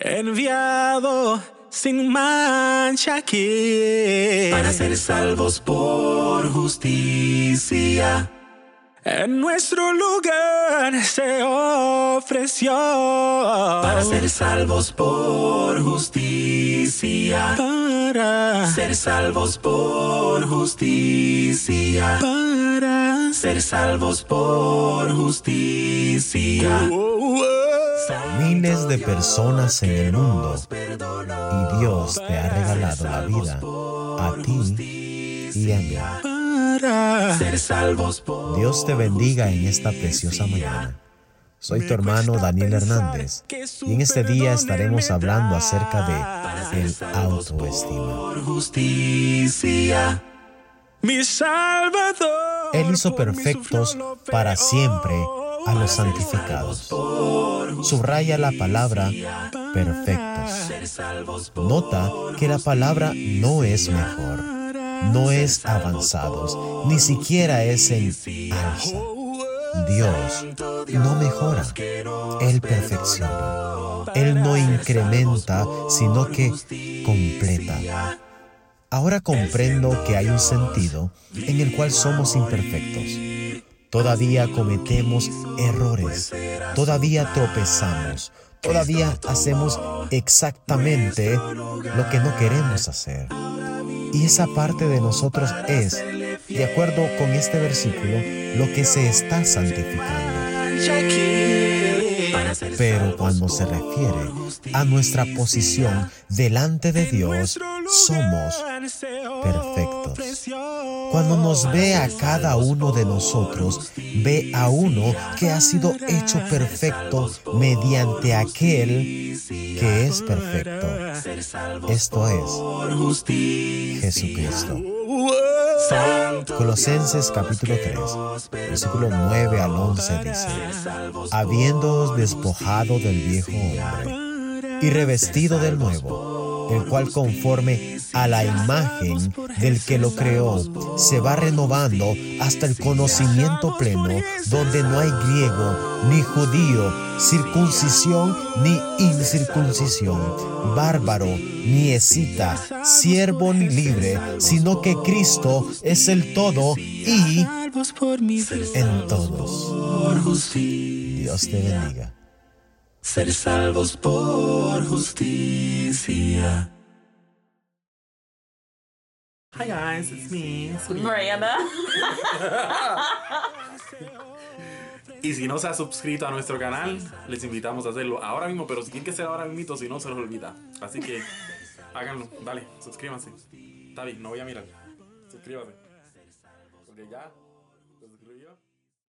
enviado sin mancha aquí para ser salvos por justicia. En nuestro lugar se ofreció para ser salvos por justicia. Para ser salvos por justicia. Para ser salvos por justicia. Oh, oh. Miles de personas en el mundo y Dios te ha regalado la vida a ti y a mí. Dios te bendiga en esta preciosa mañana. Soy tu hermano Daniel Hernández y en este día estaremos hablando acerca de el autoestima. mi Salvador. Él hizo perfectos para siempre a los santificados. Subraya la palabra perfectos. Nota que la palabra no es mejor, no es avanzados, ni siquiera es en alza. Dios no mejora, Él perfecciona. Él no incrementa, sino que completa. Ahora comprendo que hay un sentido en el cual somos imperfectos. Todavía cometemos errores, todavía tropezamos, todavía hacemos exactamente lo que no queremos hacer. Y esa parte de nosotros es, de acuerdo con este versículo, lo que se está santificando. Pero cuando se refiere a nuestra posición delante de Dios, somos perfectos. Cuando nos ve a cada uno de nosotros, ve a uno que ha sido hecho perfecto mediante aquel que es perfecto. Esto es Jesucristo. Colosenses capítulo 3, versículo 9 al 11 dice, habiéndoos despojado del viejo hombre y revestido del nuevo, el cual conforme a la imagen del que lo creó, se va renovando hasta el conocimiento pleno, donde no hay griego ni judío, circuncisión ni incircuncisión, bárbaro ni escita, siervo ni libre, sino que Cristo es el todo y en todos. Dios te bendiga. Ser salvos por justicia. Hi guys, it's me. Sweet. Miranda. Y si no se ha suscrito a nuestro canal, les invitamos a hacerlo ahora mismo, pero si tiene que ser ahora mismo, si no se los olvida. Así que háganlo, dale, suscríbanse. Está bien, no voy a mirar. Suscríbase. Porque ya se suscribió.